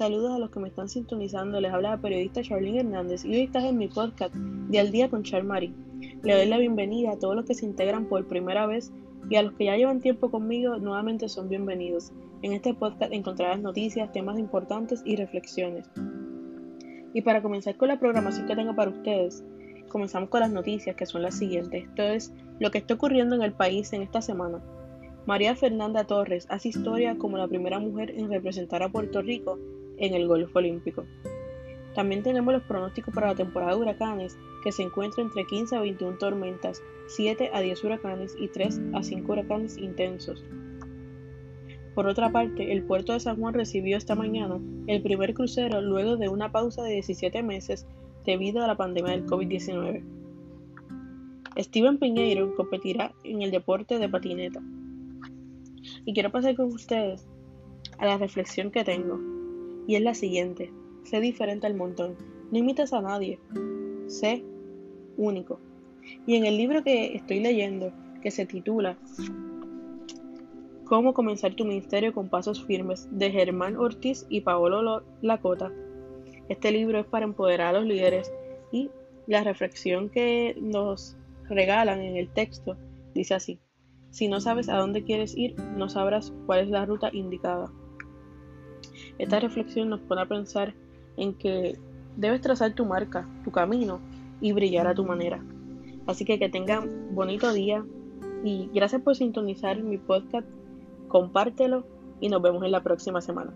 Saludos a los que me están sintonizando. Les habla la periodista Charlene Hernández y hoy estás en mi podcast de Al Día con Charmari. Le doy la bienvenida a todos los que se integran por primera vez y a los que ya llevan tiempo conmigo nuevamente son bienvenidos. En este podcast encontrarás noticias, temas importantes y reflexiones. Y para comenzar con la programación que tengo para ustedes, comenzamos con las noticias que son las siguientes. Esto es lo que está ocurriendo en el país en esta semana. María Fernanda Torres hace historia como la primera mujer en representar a Puerto Rico en el Golfo Olímpico. También tenemos los pronósticos para la temporada de huracanes, que se encuentra entre 15 a 21 tormentas, 7 a 10 huracanes y 3 a 5 huracanes intensos. Por otra parte, el puerto de San Juan recibió esta mañana el primer crucero luego de una pausa de 17 meses debido a la pandemia del COVID-19. Steven Piñeiro competirá en el deporte de patineta. Y quiero pasar con ustedes a la reflexión que tengo y es la siguiente. Sé diferente al montón. No imites a nadie. Sé único. Y en el libro que estoy leyendo, que se titula Cómo comenzar tu ministerio con pasos firmes, de Germán Ortiz y Paolo Lacota. Este libro es para empoderar a los líderes y la reflexión que nos regalan en el texto dice así. Si no sabes a dónde quieres ir, no sabrás cuál es la ruta indicada. Esta reflexión nos pone a pensar en que debes trazar tu marca, tu camino y brillar a tu manera. Así que que tengan bonito día y gracias por sintonizar mi podcast, compártelo y nos vemos en la próxima semana.